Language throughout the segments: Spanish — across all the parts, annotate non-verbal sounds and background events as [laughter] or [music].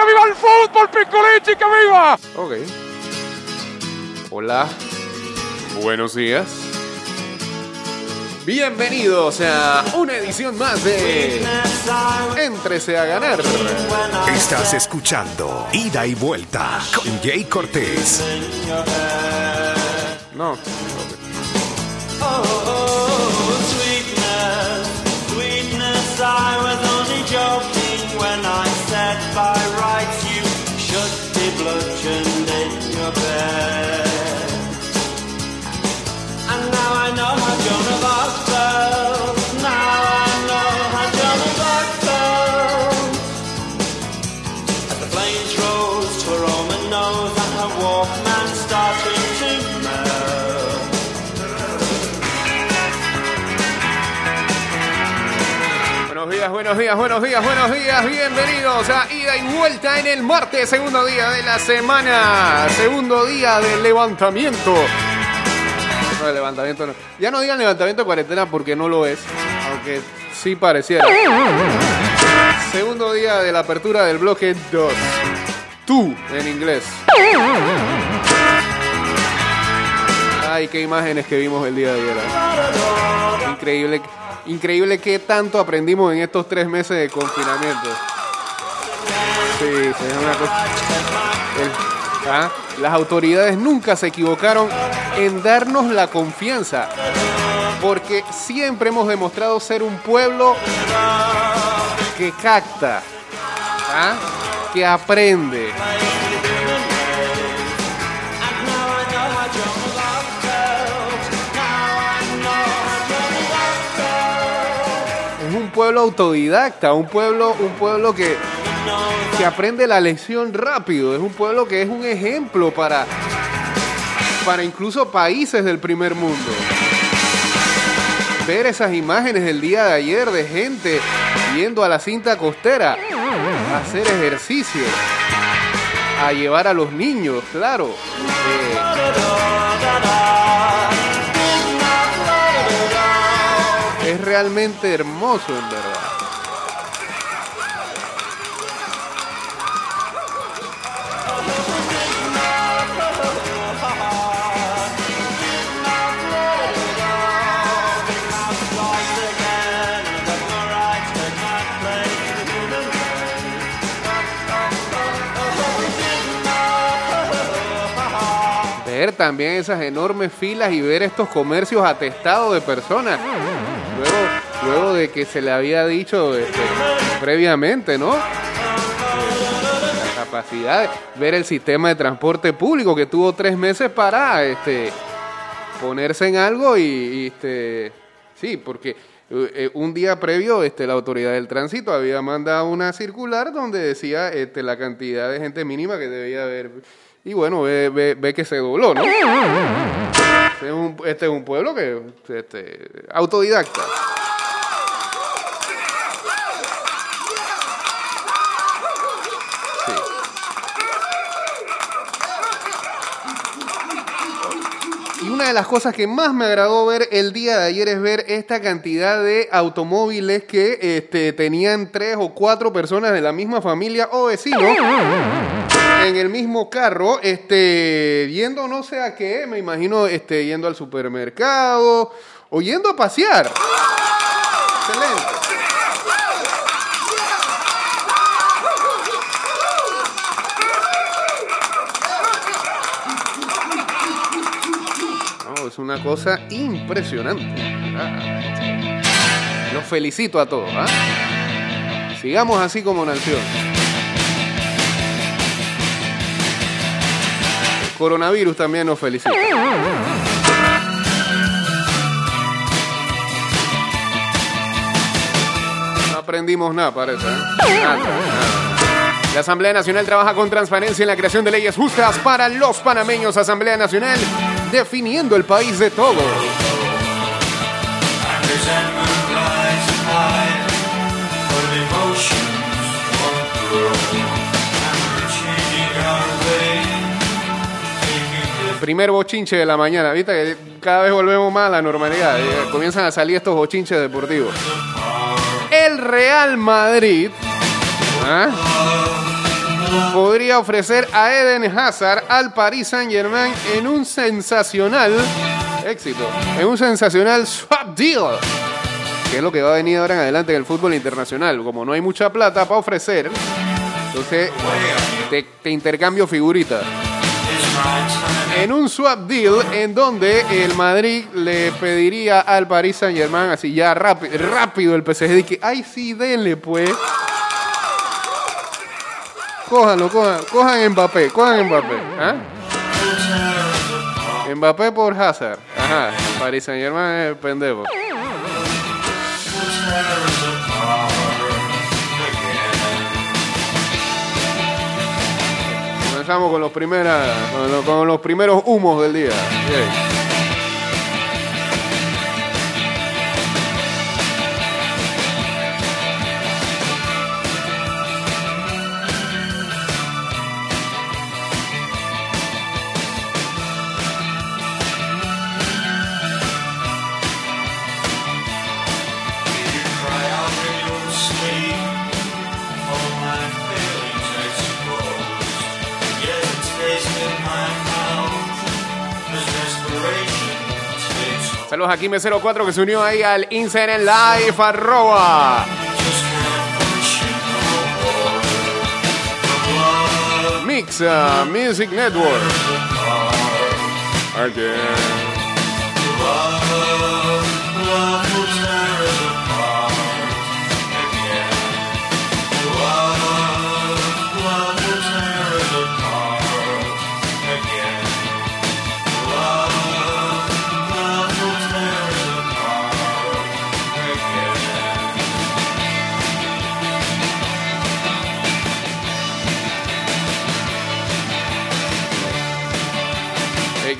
que viva el fútbol, Piccolichi, que viva. Ok. Hola. Buenos días. Bienvenidos a una edición más de Entrese a ganar. Estás escuchando Ida y Vuelta con Jay Cortés. No. sweetness, Buenos días, buenos días, buenos días. Bienvenidos a Ida y Vuelta en el martes, segundo día de la semana. Segundo día del levantamiento. No, el levantamiento no. Ya no digan levantamiento de cuarentena porque no lo es. Aunque sí pareciera. Segundo día de la apertura del bloque 2. Tú en inglés. Ay, qué imágenes que vimos el día de ayer. ¿eh? Increíble, increíble qué tanto aprendimos en estos tres meses de confinamiento. Sí, es una cosa. ¿ah? Las autoridades nunca se equivocaron en darnos la confianza, porque siempre hemos demostrado ser un pueblo que capta, ¿ah? que aprende. Pueblo autodidacta, un pueblo, un pueblo que, que aprende la lección rápido, es un pueblo que es un ejemplo para, para incluso países del primer mundo. Ver esas imágenes del día de ayer de gente yendo a la cinta costera a hacer ejercicio, a llevar a los niños, claro. Eh, es realmente hermoso, en verdad. Ver también esas enormes filas y ver estos comercios atestados de personas. Luego, luego de que se le había dicho este, previamente, ¿no? La capacidad de ver el sistema de transporte público que tuvo tres meses para este, ponerse en algo y, y, este, sí, porque eh, eh, un día previo este, la autoridad del tránsito había mandado una circular donde decía este, la cantidad de gente mínima que debía haber. Y bueno, ve, ve- ve que se dobló, ¿no? Este es un, este es un pueblo que este, autodidacta. Y una de las cosas que más me agradó ver el día de ayer es ver esta cantidad de automóviles que este, tenían tres o cuatro personas de la misma familia o en el mismo carro, este, yendo no sé a qué, me imagino este, yendo al supermercado o yendo a pasear. Excelente. Es una cosa impresionante. Los felicito a todos. ¿ah? Sigamos así como nación. Coronavirus también nos felicita. No aprendimos nada, parece. ¿eh? Nada, nada. La Asamblea Nacional trabaja con transparencia en la creación de leyes justas para los panameños. Asamblea Nacional definiendo el país de todos. Primer bochinche de la mañana, viste que cada vez volvemos más a la normalidad. eh, Comienzan a salir estos bochinches deportivos. El Real Madrid ¿ah? podría ofrecer a Eden Hazard al Paris Saint Germain en un sensacional éxito, en un sensacional swap deal, que es lo que va a venir ahora en adelante en el fútbol internacional. Como no hay mucha plata para ofrecer, entonces te, te intercambio figuritas. En un swap deal en donde el Madrid le pediría al Paris Saint Germain así ya rápido, rápido el PSG de que, ay sí, denle pues. Cójanlo, cojan, cojan Mbappé, cojan Mbappé. ¿ah? Mbappé por Hazard. Ajá, Paris Saint Germain es pendejo. Comenzamos con los, primeras, con los, con los primeros humos del día. Bien. A Kime04 que se unió ahí al Instagram Live, arroba. Mix uh, Music Network. Again.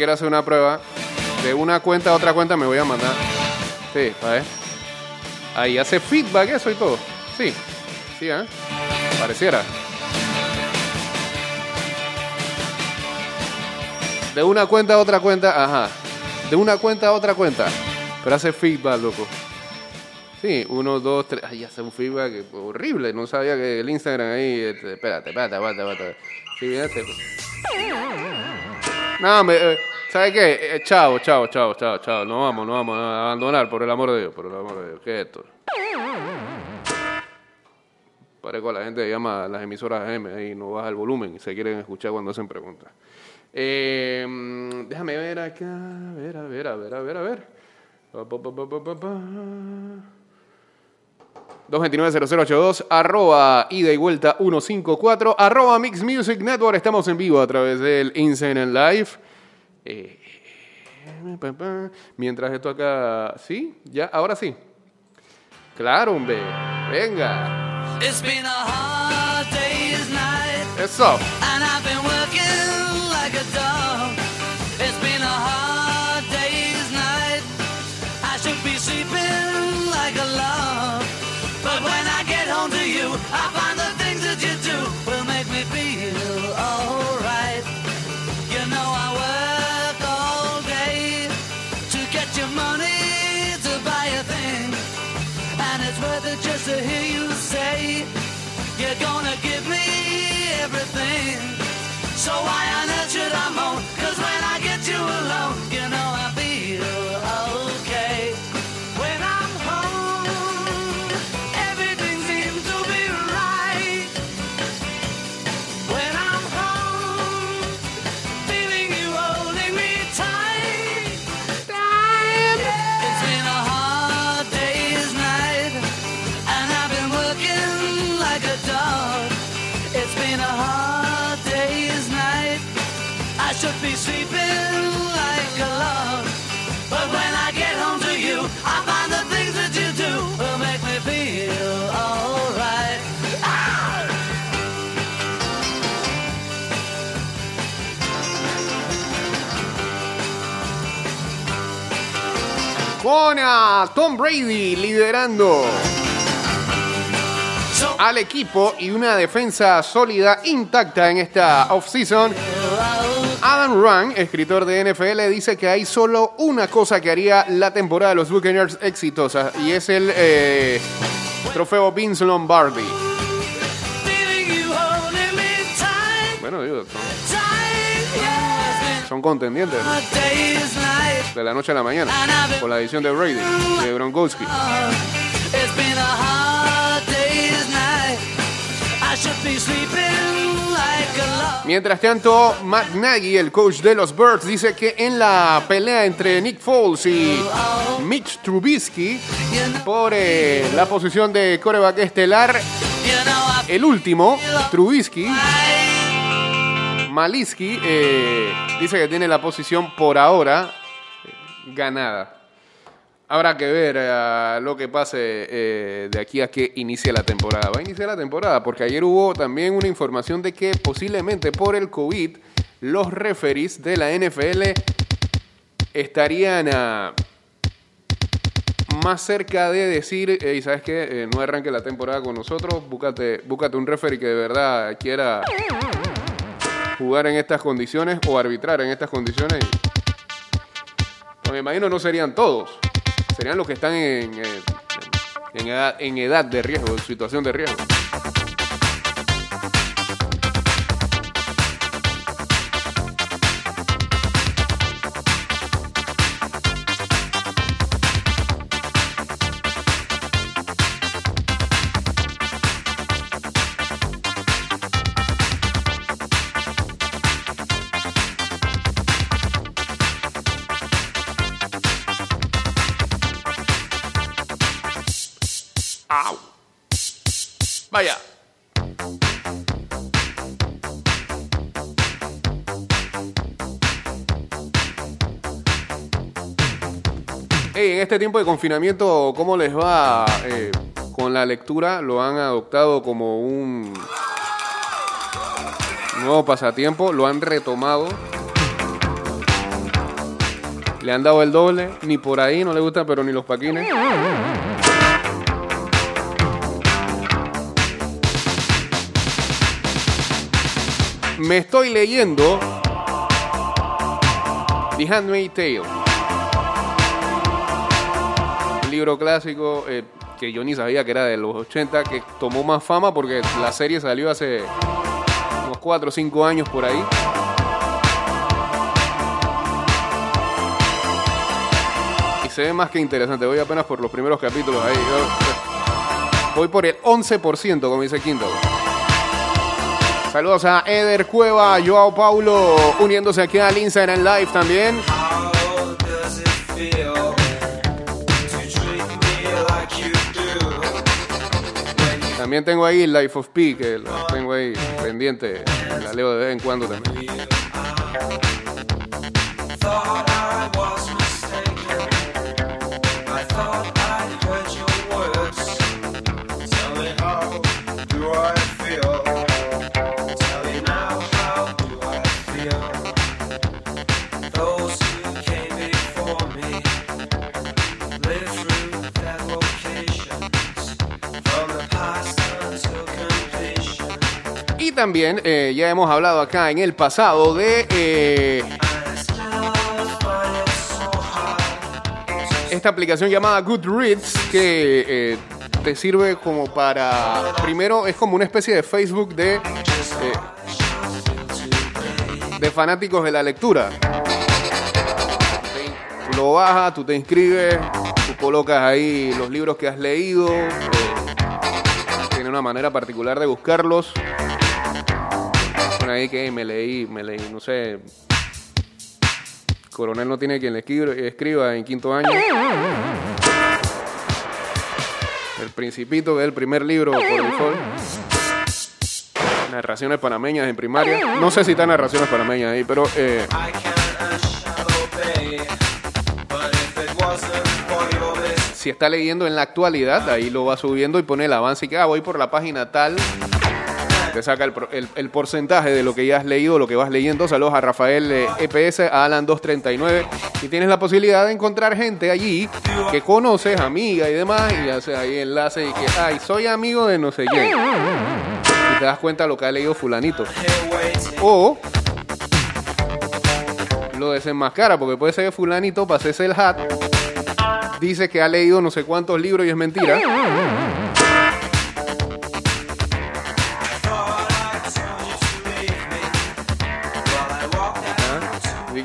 Hey, quiero hacer una prueba. De una cuenta a otra cuenta me voy a mandar. Sí, a ver. Ahí hace feedback eso y todo. Sí. Sí, ¿eh? Pareciera. De una cuenta a otra cuenta, ajá. De una cuenta a otra cuenta. Pero hace feedback, loco. Sí, uno, dos, tres. Ay, hace un feedback horrible. No sabía que el Instagram ahí. este, espérate, espérate, espérate, espérate. Sí, este. No, me, eh, ¿sabes qué? Eh, chao, chao, chao, chao, chao. No vamos, no vamos a abandonar, por el amor de Dios, por el amor de Dios. ¿Qué es esto? Parezco la gente que llama a las emisoras M ahí no baja el volumen y se quieren escuchar cuando hacen preguntas. Eh, déjame ver acá, a ver, a ver, a ver, a ver, a ver. 229-0082, arroba ida y vuelta 154, arroba Mix Music Network. Estamos en vivo a través del Insane Live. Eh, mientras esto acá. ¿Sí? ¿Ya? Ahora sí. Claro, hombre. Venga. It's been a hard day's night, Eso. and I've been working like a dog. Tom Brady liderando al equipo y una defensa sólida intacta en esta offseason. Adam Run, escritor de NFL, dice que hay solo una cosa que haría la temporada de los Buccaneers exitosa y es el eh, trofeo Vince Lombardi. Bueno, digo, son, contendientes. De la noche a la mañana con la edición de Brady de Gronkowski. Mientras tanto, Matt Nagy, el coach de los Birds, dice que en la pelea entre Nick Foles y Mitch Trubisky por eh, la posición de coreback estelar, el último, Trubisky, Maliski, eh, dice que tiene la posición por ahora ganada. Habrá que ver eh, lo que pase eh, de aquí a que inicie la temporada. Va a iniciar la temporada porque ayer hubo también una información de que posiblemente por el COVID los referees de la NFL estarían ah, más cerca de decir, "Ey, ¿sabes qué? Eh, no arranque la temporada con nosotros, búscate, búscate un referee que de verdad quiera jugar en estas condiciones o arbitrar en estas condiciones. Me imagino no serían todos, serían los que están en, eh, en, edad, en edad de riesgo, en situación de riesgo. Este tiempo de confinamiento, ¿cómo les va eh, con la lectura? ¿Lo han adoptado como un nuevo pasatiempo? ¿Lo han retomado? ¿Le han dado el doble? Ni por ahí no le gustan, pero ni los paquines. Me estoy leyendo The Handmaid's Tale. Libro clásico eh, que yo ni sabía que era de los 80, que tomó más fama porque la serie salió hace unos 4 o 5 años por ahí. Y se ve más que interesante. Voy apenas por los primeros capítulos ahí. Voy por el 11%, como dice Kindle. Saludos a Eder Cueva, Joao Paulo, uniéndose aquí al Instagram Live también. También tengo ahí Life of Pi, que la tengo ahí pendiente. La leo de vez en cuando también. También eh, ya hemos hablado acá en el pasado de eh, esta aplicación llamada Goodreads que eh, te sirve como para... Primero es como una especie de Facebook de, de fanáticos de la lectura. Lo bajas, tú te inscribes, tú colocas ahí los libros que has leído. tiene una manera particular de buscarlos. Bueno, ahí que me leí, me leí, no sé. Coronel no tiene quien le escriba, en quinto año. El Principito, que es el primer libro por default. Narraciones panameñas en primaria. No sé si está narraciones panameñas ahí, pero eh, si está leyendo en la actualidad, ahí lo va subiendo y pone el avance y que ah, voy por la página tal. Te saca el, el- porcentaje de lo que ya has leído, lo que vas leyendo. Saludos a Rafael eh, EPS, a Alan239. Y tienes la posibilidad de encontrar gente allí que conoces, amiga y demás. Y hace ahí enlace y que, ay, soy amigo de no sé quién. Y te das cuenta lo que ha leído Fulanito. O lo desenmascara, porque puede ser que Fulanito pasese el hat, dice que ha leído no sé cuántos libros y es mentira.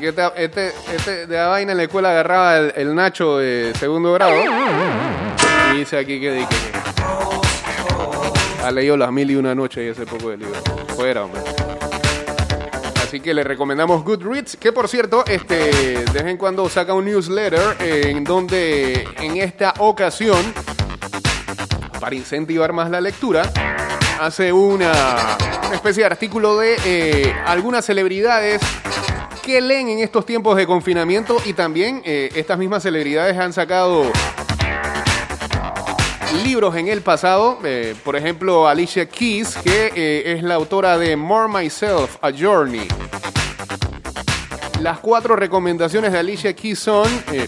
Este, este, de la vaina en la escuela agarraba el, Nacho de segundo grado. Y dice aquí que, ha leído las mil y una noches y ese poco de libro. Fuera, hombre. Así que le recomendamos Goodreads, que por cierto, este, de vez en cuando saca un newsletter en donde en esta ocasión, para incentivar más la lectura, hace una, una especie de artículo de eh, algunas celebridades que leen en estos tiempos de confinamiento y también eh, estas mismas celebridades han sacado libros en el pasado. eh, por ejemplo, Alicia Keys, que eh, es la autora de More Myself, A Journey. Las cuatro recomendaciones de Alicia Keys son... eh,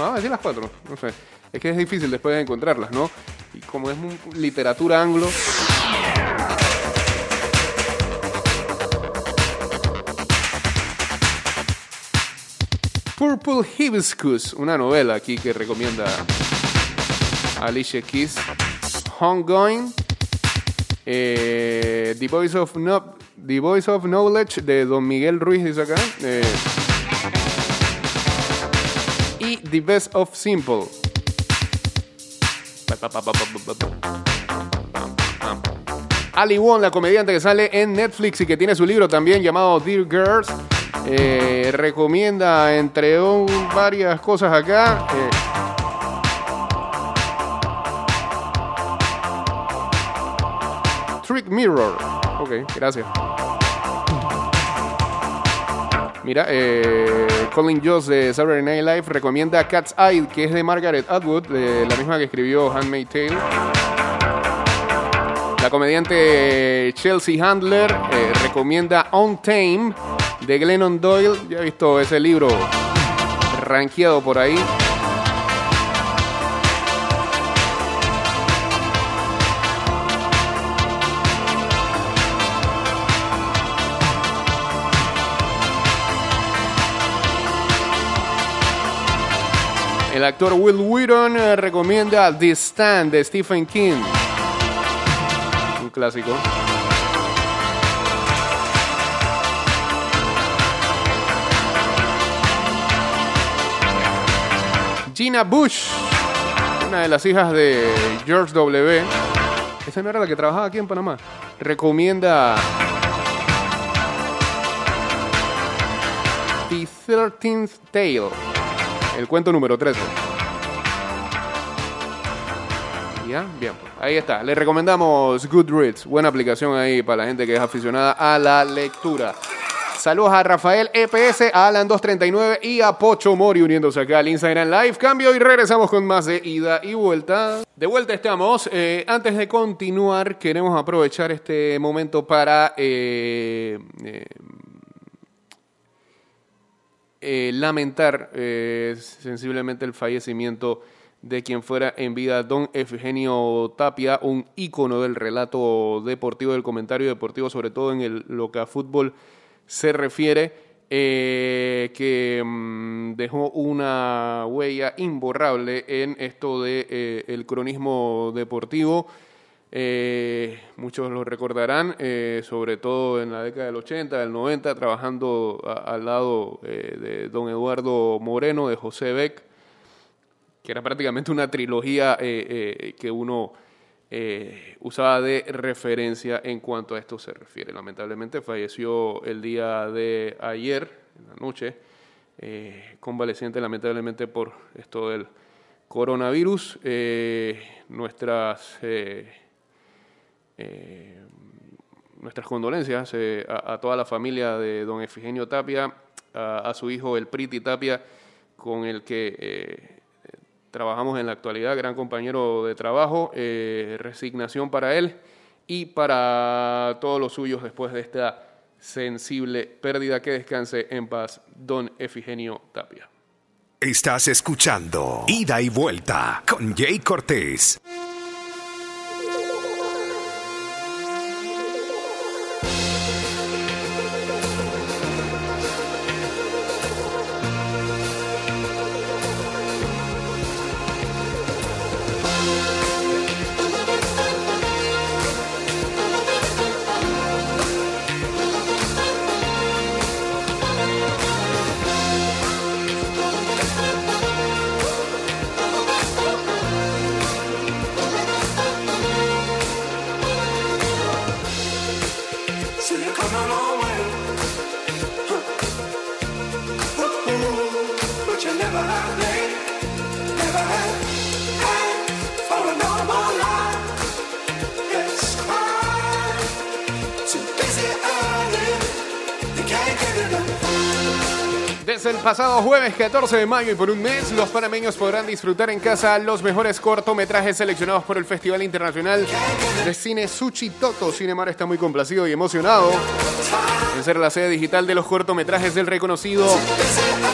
a decir las cuatro, no sé. Es que es difícil después de encontrarlas, ¿no? Y como es literatura anglo... Purple Hibiscus, una novela aquí que recomienda Alicia Keys. Homegoing, eh, The, Voice of no- The Voice of Knowledge de Don Miguel Ruiz, dice acá. eh, y The Best of Simple. Ali Wong, la comediante que sale en Netflix y que tiene su libro también llamado Dear Girls, eh, recomienda entre un- varias cosas acá. eh, Trick Mirror. Ok, gracias. Mira, eh, Colin Joss de Saturday Night Live recomienda Cat's Eye, que es de Margaret Atwood, la misma que escribió Handmaid's Tale. La comediante Chelsea Handler recomienda On Tame de Glennon Doyle. Ya he visto ese libro rankeado por ahí. El actor Will Wheaton eh, recomienda The Stand de Stephen King. Un clásico. Gina Bush, una de las hijas de George W. Esa no era la que trabajaba aquí en Panamá. Recomienda The 13th Tale, el cuento número 13. Ya, bien, pues, ahí está. Le recomendamos Goodreads, buena aplicación ahí para la gente que es aficionada a la lectura. Saludos a Rafael EPS, a Alan239 y a Pocho Mori uniéndose acá al Instagram Live. Cambio y regresamos con más de ida y vuelta. De vuelta estamos. Eh, antes de continuar, queremos aprovechar este momento para eh, eh, lamentar sensiblemente el fallecimiento de quien fuera en vida don Efgenio Tapia, un ícono del relato deportivo, del comentario deportivo, sobre todo en el, lo que a fútbol se refiere, eh, que mm, dejó una huella imborrable en esto de eh, cronismo deportivo. Eh, muchos lo recordarán, sobre todo en la década del 80, del 90, trabajando al lado de don Eduardo Moreno, de José Beck, que era prácticamente una trilogía que uno eh, usaba de referencia en cuanto a esto se refiere. Lamentablemente falleció el día de ayer, en la noche, eh, convaleciente lamentablemente por esto del coronavirus. Eh, nuestras eh, nuestras condolencias a, toda la familia de don Efigenio Tapia, a, su hijo el Priti Tapia, con el que trabajamos en la actualidad, gran compañero de trabajo, eh, resignación para él y para todos los suyos después de esta sensible pérdida. Que descanse en paz, don Efigenio Tapia. Estás escuchando Ida y Vuelta con Jay Cortés. Pasado jueves 14 de mayo y por un mes, los panameños podrán disfrutar en casa los mejores cortometrajes seleccionados por el Festival Internacional de Cine Suchitoto. Cinemar está muy complacido y emocionado en ser la sede digital de los cortometrajes del reconocido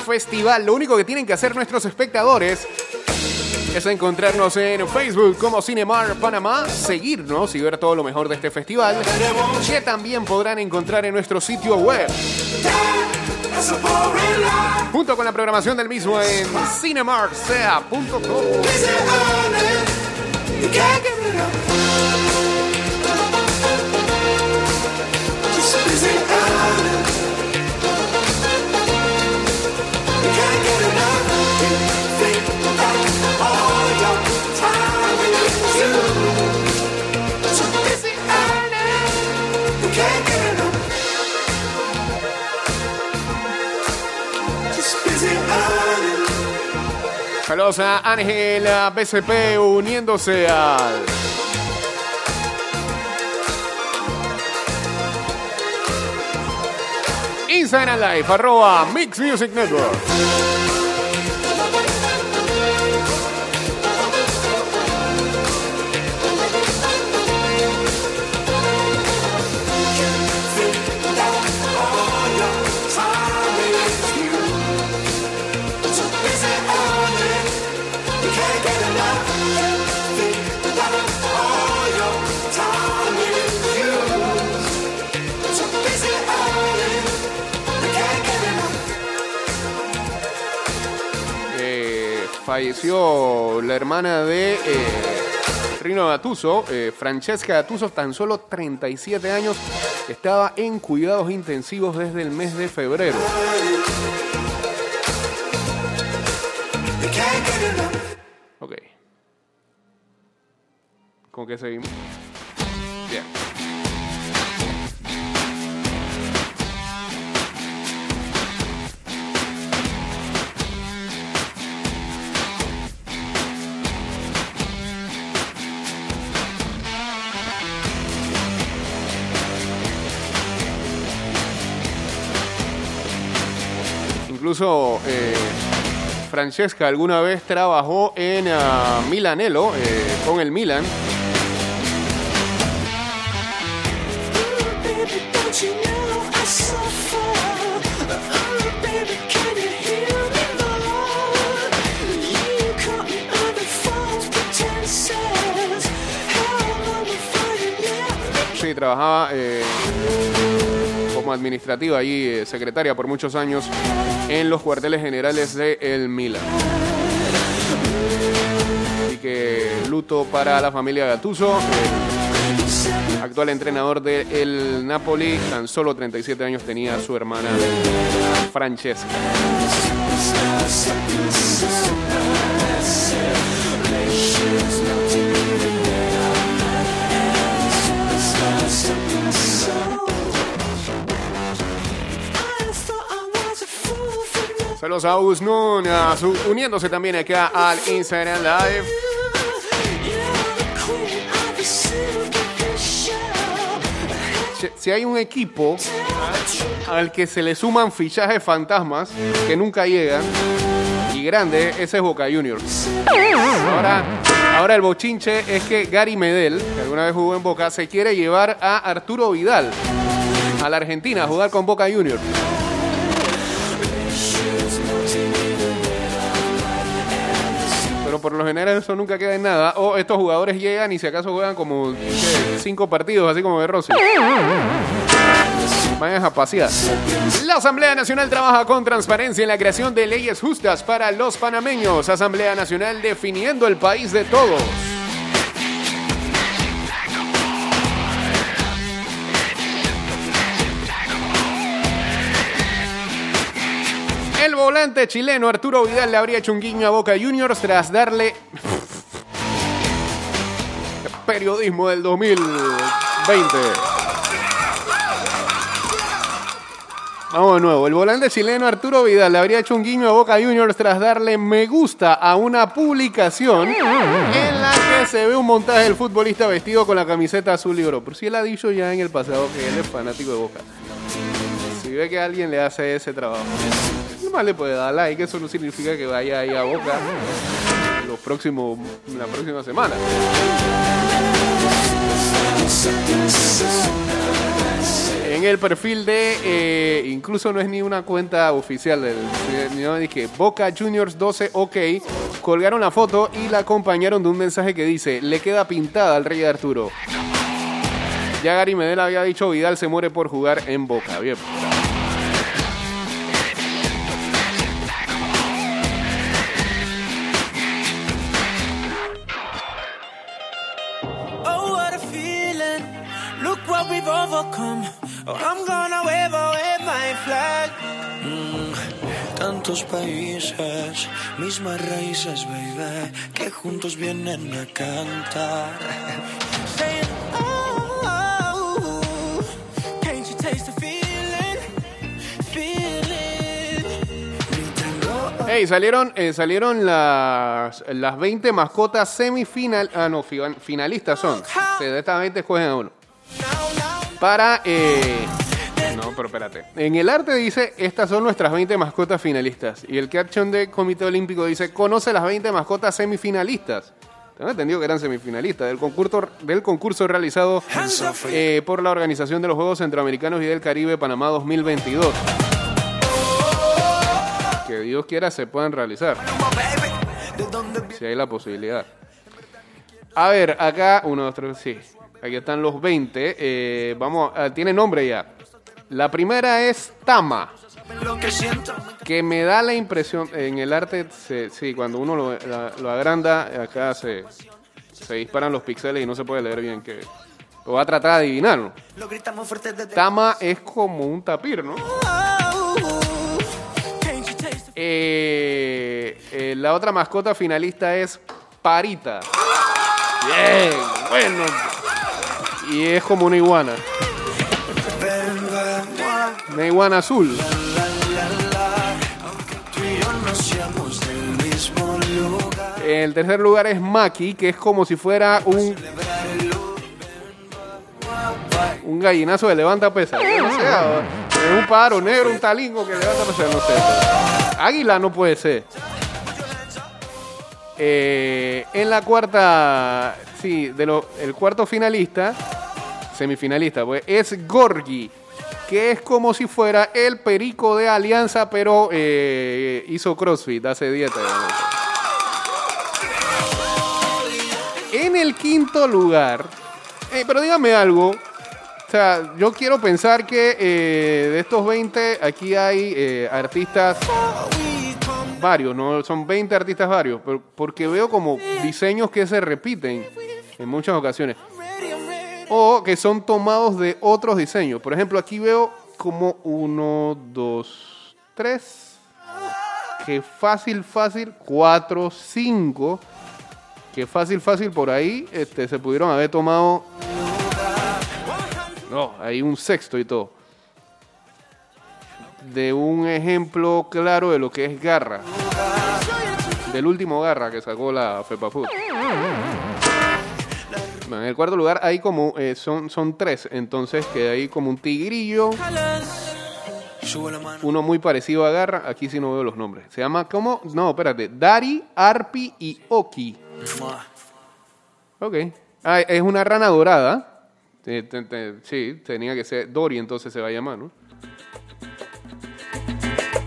festival. Lo único que tienen que hacer nuestros espectadores es encontrarnos en Facebook como Cinemar Panamá, seguirnos y ver todo lo mejor de este festival, que también podrán encontrar en nuestro sitio web, junto con la programación del mismo en cinemarksea.com. Saludos a Ángela BCP uniéndose al Instagram Live, arroba Mix Music Network. Falleció la hermana de eh, Rino Gattuso, eh, Francesca Gattuso, tan solo 37 años, estaba en cuidados intensivos desde el mes de febrero. Ok. ¿Con qué seguimos? Incluso eh, Francesca alguna vez trabajó en ah, Milanello eh, con el Milan. Sí, trabajaba eh, como administrativa allí, eh, secretaria por muchos años en los cuarteles generales de El Milan. Así que luto para la familia Gattuso, eh, actual entrenador del Napoli, tan solo 37 años tenía su hermana Francesca. Saludos a Usnun, uniéndose también acá al Instagram Live. Si- Si hay un equipo al que se le suman fichajes fantasmas que nunca llegan y grande, ese es Boca Juniors. Ahora, ahora el bochinche es que Gary Medel, que alguna vez jugó en Boca, se quiere llevar a Arturo Vidal a la Argentina a jugar con Boca Juniors. Por lo general eso nunca queda en nada. O estos jugadores llegan y si acaso juegan como cinco partidos, así como de Rossi. Vayan a pasear. La Asamblea Nacional trabaja con transparencia en la creación de leyes justas para los panameños. Asamblea Nacional definiendo el país de todos. Volante chileno Arturo Vidal le habría hecho un guiño a Boca Juniors tras darle periodismo del 2020. Vamos de nuevo. El volante chileno Arturo Vidal le habría hecho un guiño a Boca Juniors tras darle me gusta a una publicación en la que se ve un montaje del futbolista vestido con la camiseta azul y oro. Por si él ha dicho ya en el pasado que él es fanático de Boca. Si ve que alguien le hace ese trabajo. Le puede dar like, eso no significa que vaya ahí a Boca los próximos, la próxima semana. En el perfil de, eh, incluso no es ni una cuenta oficial del, no, dije Boca Juniors 12 OK, colgaron la foto y la acompañaron de un mensaje que dice, le queda pintada al rey Arturo. Ya Gary Medel había dicho, Vidal se muere por jugar en Boca. Bien. We've overcome. Oh, I'm gonna wave away my flag. Mm, Tantos países, mismas raíces, baby, que juntos vienen a cantar. Saying, oh, oh, can't you taste the feeling? Feeling. Hey, salieron, eh, salieron las, las 20 mascotas semifinal. Ah, no, fi- finalistas son. De estas 20 escogen a uno. Para. eh, no, pero espérate. En el arte dice: Estas son nuestras 20 mascotas finalistas. Y el caption del Comité Olímpico dice: Conoce las 20 mascotas semifinalistas. Tengo entendido que eran semifinalistas del concurso, del concurso realizado eh, por la Organización de los Juegos Centroamericanos y del Caribe Panamá 2022. Que Dios quiera se puedan realizar. Si hay la posibilidad. A ver, acá, uno, dos, tres, sí. Aquí están los 20. eh, vamos, a- tiene nombre ya. La primera es Tama. Que me da la impresión, en el arte, se- sí, cuando uno lo, la- lo agranda, acá se, se disparan los píxeles y no se puede leer bien que... Lo va a tratar de adivinarlo. Tama es como un tapir, ¿no? Eh, eh, la otra mascota finalista es Parita. Bien, bueno. Y es como una iguana. Una iguana azul. El tercer lugar es Maki, que es como si fuera un. Un gallinazo de levanta pesa. Yo No sé, ah, un pájaro negro, un talingo que levanta pesa, no sé. Águila no puede ser. Eh, en la cuarta, sí, de el cuarto finalista, semifinalista, pues, es Gorgi, que es como si fuera el perico de Alianza, pero eh, hizo CrossFit, hace dieta. En el quinto lugar, eh, pero dígame algo, o sea, yo quiero pensar que eh, de estos 20, aquí hay artistas varios, ¿no? Son 20 artistas varios, pero porque veo como diseños que se repiten en muchas ocasiones. O que son tomados de otros diseños. Por ejemplo, aquí veo como uno, dos, tres. Que fácil, fácil. Cuatro, cinco. Que fácil, fácil por ahí este, se pudieron haber tomado. No, hay un sexto y todo. De un ejemplo claro de lo que es garra. Del último garra que sacó la FEPA Food. Bueno, en el cuarto lugar hay como, eh, son, son tres, entonces queda ahí como un tigrillo, uno muy parecido a Garra, aquí sí no veo los nombres. Se llama, ¿cómo? No, espérate, Dari, Arpi y Oki. Ok. Ah, es una rana dorada. Sí, tenía que ser Dory, entonces se va a llamar, ¿no?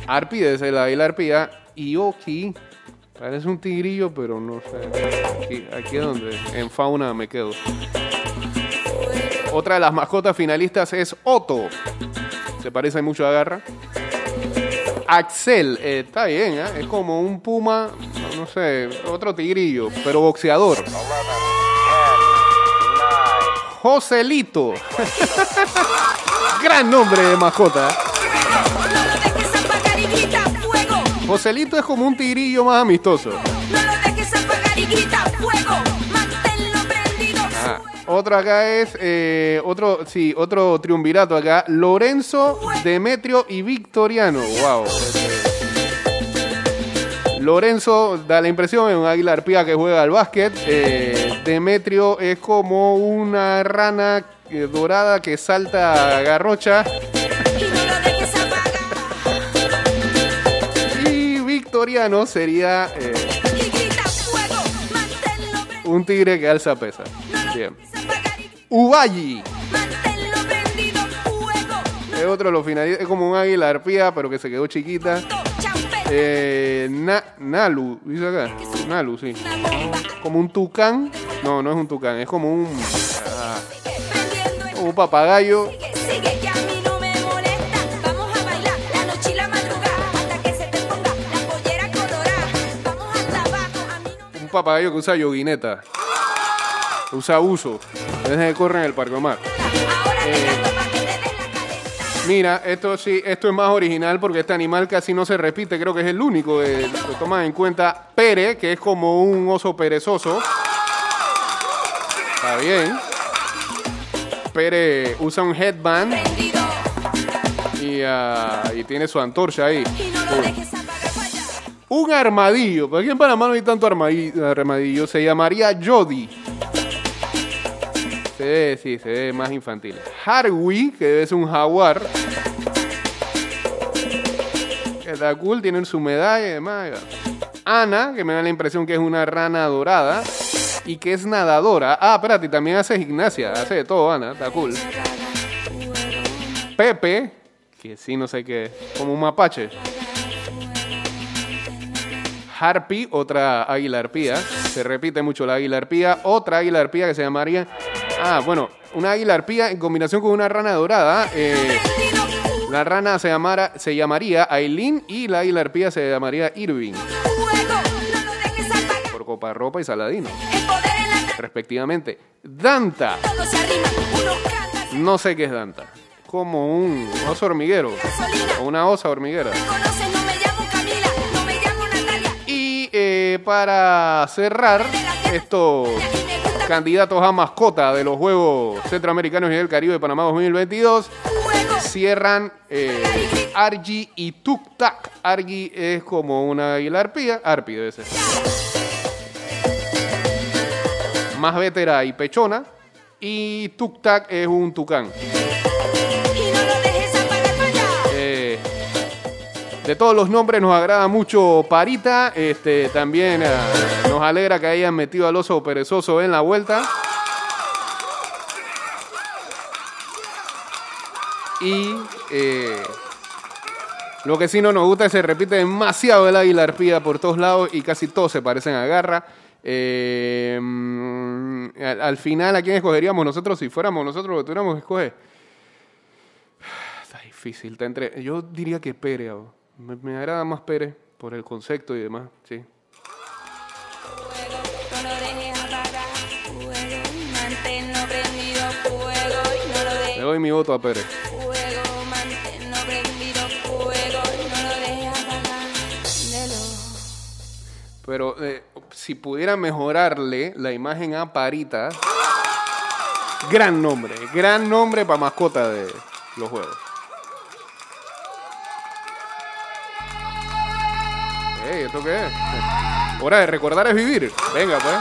Arpi ser la isla arpía. Y Parece un tigrillo, pero no sé. Aquí, aquí es donde en fauna me quedo. Otra de las mascotas finalistas es Otto. Se parece mucho a Garra. Axel, eh, está bien, ¿eh? es como un puma, no, no sé, otro tigrillo, pero boxeador. Joselito. [laughs] Gran nombre de mascota. Joselito es como un tigrillo más amistoso. No lo dejes apagar y grita fuego. Manténlo prendido. Ajá. Otro acá es, eh, otro, sí, otro triunvirato acá. Lorenzo, Demetrio y Victoriano. Wow. Lorenzo da la impresión es un águila arpía que juega al básquet. Eh, Demetrio es como una rana eh, dorada que salta a garrocha. Ecuatoriano sería eh, un tigre que alza pesa. Lo Bien. Es otro de los. Es como un águila arpía, pero que se quedó chiquita. Eh, na- Nalu, dice acá. Sí. Como un tucán. No, no es un tucán, es como un, ah, un papagayo. Papagayo que usa yoguineta. Usa uso. Es que corre en el Parque Omar. Caleta. Mira, esto sí, esto es más original porque este animal casi no se repite, creo que es el único. eh, lo toman en cuenta Pere, que es como un oso perezoso. Está bien. Pere usa un headband y, ah, y tiene su antorcha ahí. Un armadillo, porque aquí en Panamá no hay tanto armadillo, se llamaría Jody. Se ve, sí, se ve más infantil. Harwi, que debe ser un jaguar. Que está cool, tienen su medalla y demás. Ana, que me da la impresión que es una rana dorada. Y que es nadadora. Ah, espérate, también hace gimnasia. Hace de todo, Ana, está cool. Pepe, que sí, no sé qué, como un mapache. Harpy, otra águila arpía. Se repite mucho la águila arpía. Otra águila arpía que se llamaría. Ah, bueno, una águila arpía en combinación con una rana dorada. eh, la rana se, llamara, se llamaría Aileen y la águila arpía se llamaría Irving. Por copa ropa y saladino, respectivamente. Danta. No sé qué es Danta. Como un oso hormiguero. O una osa hormiguera. Eh, para cerrar, estos candidatos a mascota de los Juegos Centroamericanos y del Caribe de Panamá 2022 Fuego, cierran eh, Argi y Tuk Tak. Argi es como una águila arpía, arpi debe ser. Más vetera y pechona. Y Tuk Tak es un tucán. De todos los nombres nos agrada mucho Parita. Este, también ah, nos alegra que hayan metido al oso perezoso en la vuelta. Y eh, lo que sí no nos gusta es que se repite demasiado el águila arpía por todos lados y casi todos se parecen a garra. Eh, al, al final, ¿a quién escogeríamos nosotros si fuéramos nosotros lo tuviéramos que escoger? [sighs] Está difícil. Está entre, yo diría que Pérez. Me, me agrada más Pérez por el concepto y demás. Sí. Le doy mi voto a Pérez. Pero eh, si pudiera mejorarle la imagen a Parita, gran nombre, gran nombre para mascota de los juegos. ¿Esto qué es? Hora de recordar es vivir. Venga, pues.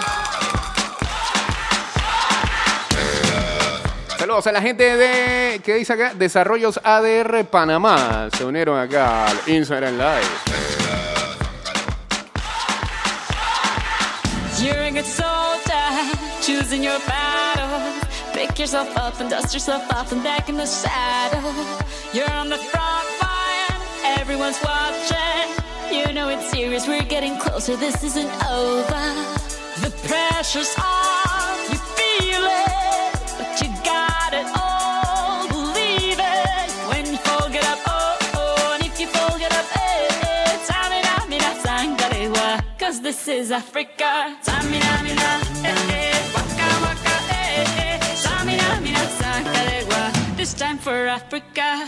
Saludos a la gente de, ¿qué dice acá? Desarrollos ADR Panamá. Se unieron acá al Instagram Live. Pick yourself up and dust yourself off and back in the saddle. You're on the front line, everyone's watching. You know it's serious, we're getting closer, this isn't over. The pressure's on, you feel it, but you got it all, believe it. When you fall, get up, oh, oh, and if you fall, get up, eh, eh. Tamina, cause this is Africa. Tamina, mina, eh, eh, waka, waka, eh, eh. Tamina, mina, sangalewa, this time for Africa.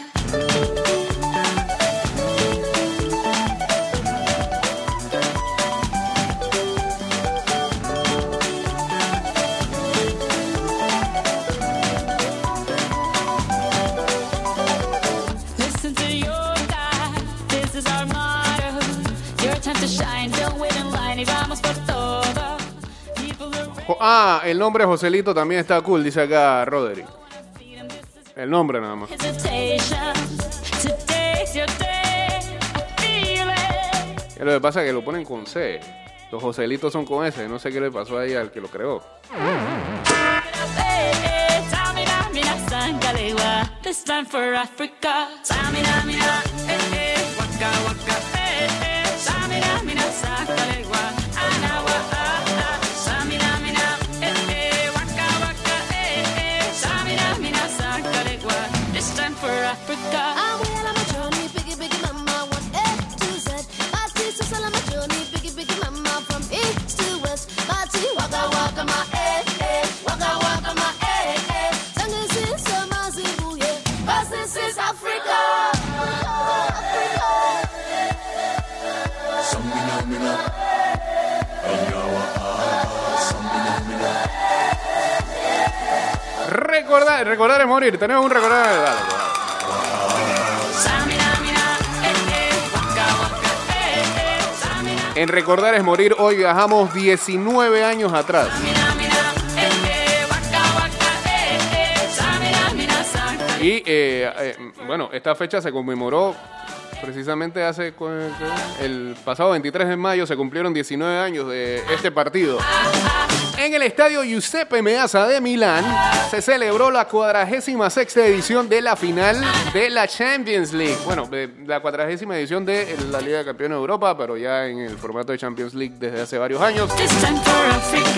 Ah, el nombre Joselito también está cool, dice acá Roderick. El nombre nada más. it. Lo que pasa es que lo ponen con C. Los Joselitos son con S. No sé qué le pasó ahí al que lo creó. Morir. Tenemos un recordar. Dale, dale. En recordar es morir, hoy viajamos 19 años atrás. Y eh, eh, bueno, esta fecha se conmemoró precisamente hace el pasado 23 de mayo se cumplieron 19 años de este partido. En el estadio Giuseppe Meazza de Milán se celebró la cuadragésima sexta edición de la final de la Champions League. Bueno, la cuadragésima edición de la Liga de Campeones de Europa, pero ya en el formato de Champions League desde hace varios años.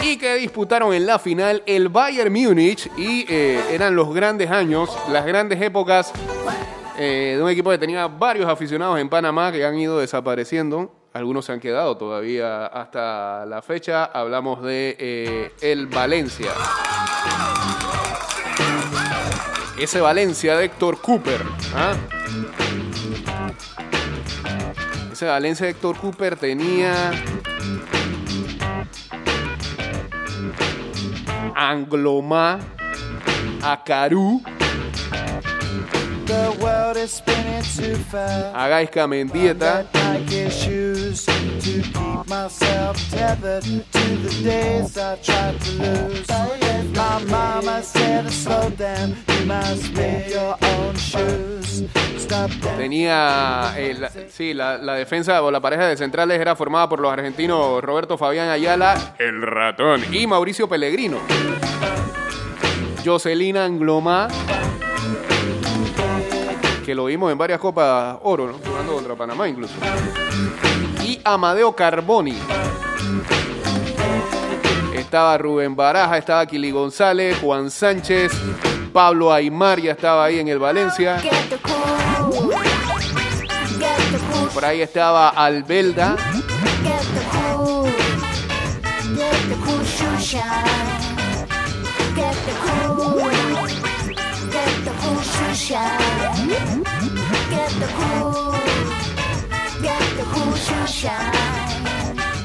Y que disputaron en la final el Bayern Múnich y eh, eran los grandes años, las grandes épocas eh, de un equipo que tenía varios aficionados en Panamá que han ido desapareciendo. Algunos se han quedado todavía hasta la fecha. Hablamos de eh, el Valencia. Ese Valencia de Héctor Cooper. ¿ah? Ese Valencia de Héctor Cooper tenía Angloma, Acarú, A Gaisca Mendieta, Nike shoes to keep myself tethered to the days I tried to lose. My mama said, slow down, you must make your own shoes. Stop that. tenía, eh, la, sí, la, la defensa o la pareja de centrales era formada por los argentinos Roberto Fabián Ayala, el ratón, y Mauricio Pellegrino. Jocelyn Angloma, que lo vimos en varias Copas Oro, ¿no? jugando contra Panamá incluso. Y Amadeo Carboni. Estaba Rubén Baraja, estaba Kili González, Juan Sánchez, Pablo Aymar ya estaba ahí en el Valencia. Por ahí estaba Albelda,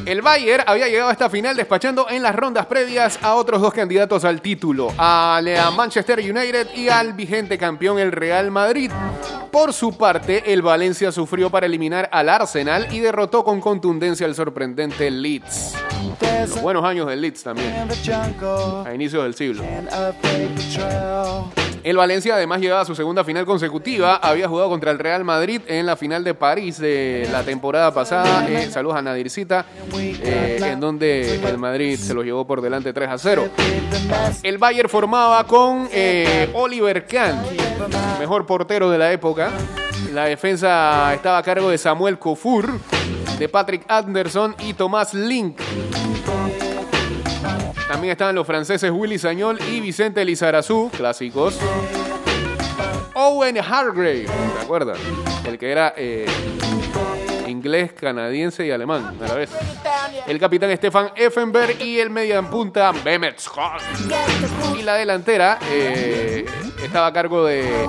El Bayern había llegado a esta final despachando en las rondas previas a otros dos candidatos al título, a la Manchester United y al vigente campeón el Real Madrid. Por su parte, el Valencia sufrió para eliminar al Arsenal y derrotó con contundencia al sorprendente Leeds. Los buenos años del Leeds también, a inicios del siglo. El Valencia además llegaba a su segunda final consecutiva. Había jugado contra el Real Madrid en la final de París de la temporada pasada. Eh, saludos a Nadircita, eh, en donde el Madrid se lo llevó por delante 3 a 0. El Bayern formaba con eh, Oliver Kahn, mejor portero de la época. La defensa estaba a cargo de Samuel Kofur, de Patrick Anderson y Tomás Link. También estaban los franceses Willy Sañol y Vicente Lizarazu, clásicos. Owen Hargrave, ¿te acuerdas? El que era eh, inglés, canadiense y alemán a la vez. El capitán Stefan Effenberg y el medianpunta Mehmet Scott. Y la delantera eh, estaba a cargo de.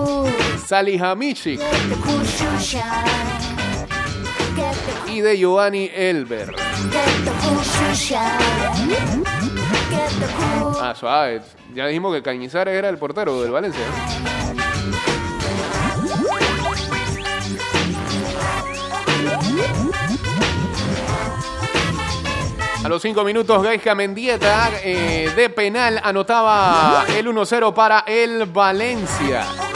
Get the, y de Giovanni Elber. Ah, suave. Ya dijimos que Cañizares era el portero del Valencia. A los cinco minutos, Gaisca Mendieta eh, de penal anotaba el 1-0 para el Valencia.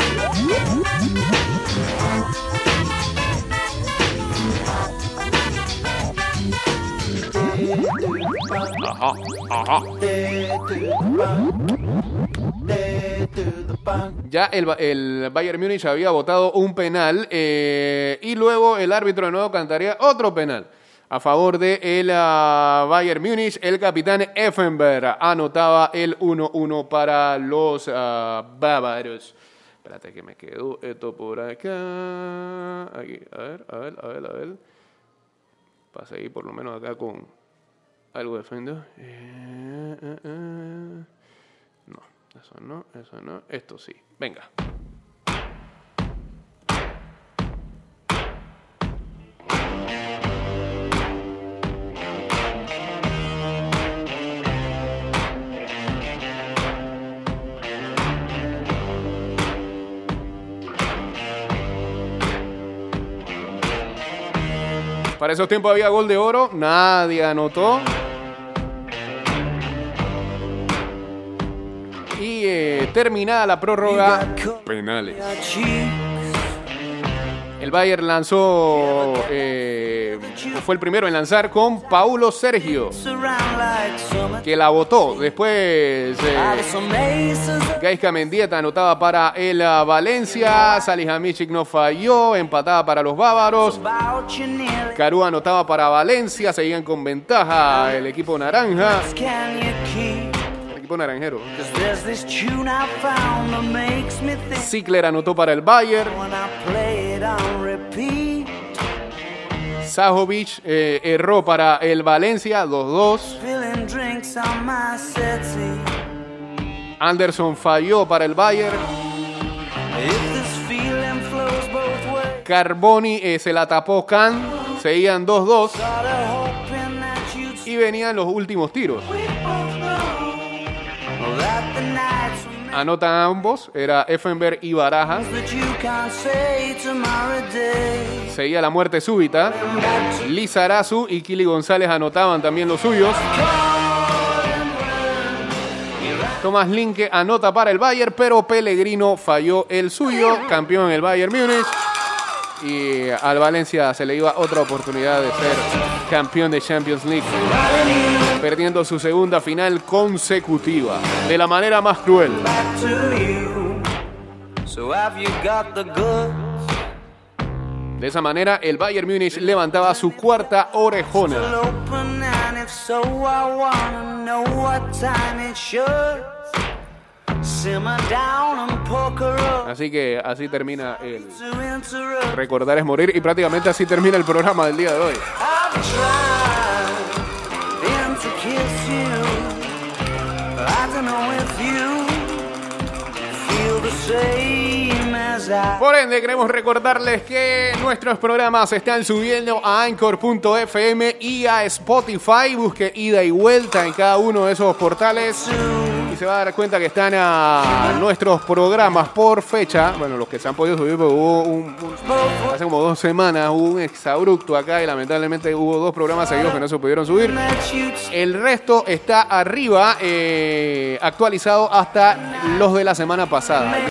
Ya el, el Bayern Múnich había votado un penal eh, y luego el árbitro de nuevo cantaría otro penal. A favor de el ah, Bayern Múnich, el capitán Effenberg anotaba el 1-1 para los ah, bávaros. Espérate que me quedó esto por acá. Aquí, a ver, a ver, a ver, a ver. Para seguir por lo menos acá con algo de. Eh, eh, eh. No, eso no, eso no. Esto sí. Venga. Para esos tiempos había gol de oro, nadie anotó. Terminada la prórroga, penales. El Bayern lanzó, eh, fue el primero en lanzar con Paulo Sergio, que la votó. Después, eh, Gaisca Mendieta anotaba para el Valencia, Salihamidzic no falló, empataba para los bávaros. Carú anotaba para Valencia, seguían con ventaja el equipo naranja, equipo naranjero. Zickler anotó para el Bayern. Sajovic eh, erró para el Valencia 2-2. Anderson falló para el Bayern. Carboni eh, se la tapó Can. Seguían 2-2. Y venían los últimos tiros. Anotan ambos. Era Effenberg y Baraja. Seguía la muerte súbita. Lizarazu y Kili González anotaban también los suyos. Tomás Linke anota para el Bayern, pero Pellegrino falló el suyo. Campeón el Bayern Múnich. Y al Valencia se le iba otra oportunidad de ser campeón de Champions League. Perdiendo su segunda final consecutiva. De la manera más cruel. De esa manera, el Bayern Múnich levantaba su cuarta orejona. Así que así termina el. Recordar es morir y prácticamente así termina el programa del día de hoy. even if you feel the same. Por ende, queremos recordarles que nuestros programas están subiendo a Anchor.fm y a Spotify. Busque ida y vuelta en cada uno de esos portales. Y se va a dar cuenta que están a nuestros programas por fecha. Bueno, los que se han podido subir, porque hubo un- hace como dos semanas hubo un exabrupto acá y lamentablemente hubo dos programas seguidos que no se pudieron subir. El resto está arriba, eh, actualizado hasta los de la semana pasada.